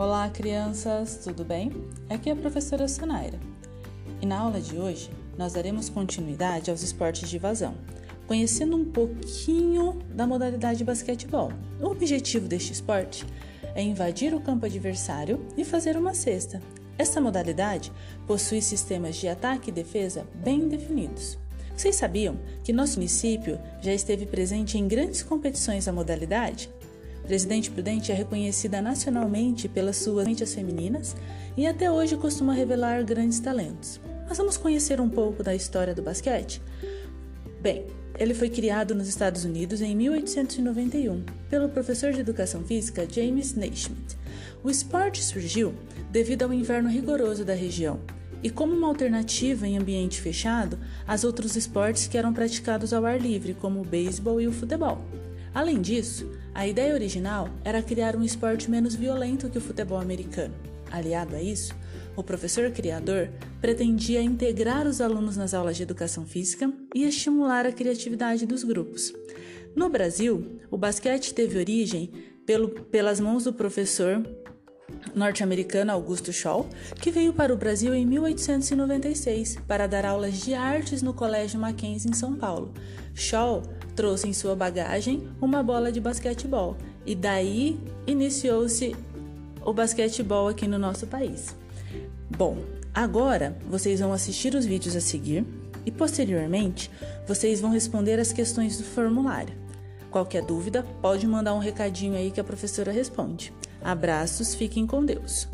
Olá, crianças, tudo bem? Aqui é a professora Sonaira. E na aula de hoje, nós daremos continuidade aos esportes de vazão, conhecendo um pouquinho da modalidade basquetebol. O objetivo deste esporte é invadir o campo adversário e fazer uma cesta. Esta modalidade possui sistemas de ataque e defesa bem definidos. Vocês sabiam que nosso município já esteve presente em grandes competições da modalidade? Presidente Prudente é reconhecida nacionalmente pelas suas mentes femininas e até hoje costuma revelar grandes talentos. Mas vamos conhecer um pouco da história do basquete? Bem, ele foi criado nos Estados Unidos em 1891 pelo professor de educação física James Naismith. O esporte surgiu devido ao inverno rigoroso da região e como uma alternativa em ambiente fechado às outros esportes que eram praticados ao ar livre, como o beisebol e o futebol. Além disso, a ideia original era criar um esporte menos violento que o futebol americano. Aliado a isso, o professor criador pretendia integrar os alunos nas aulas de educação física e estimular a criatividade dos grupos. No Brasil, o basquete teve origem pelo, pelas mãos do professor norte-americano Augusto Shaw, que veio para o Brasil em 1896 para dar aulas de artes no Colégio Mackenzie em São Paulo. Shaw trouxe em sua bagagem uma bola de basquetebol e daí iniciou-se o basquetebol aqui no nosso país. Bom, agora vocês vão assistir os vídeos a seguir e posteriormente vocês vão responder as questões do formulário. Qualquer dúvida, pode mandar um recadinho aí que a professora responde. Abraços, fiquem com Deus.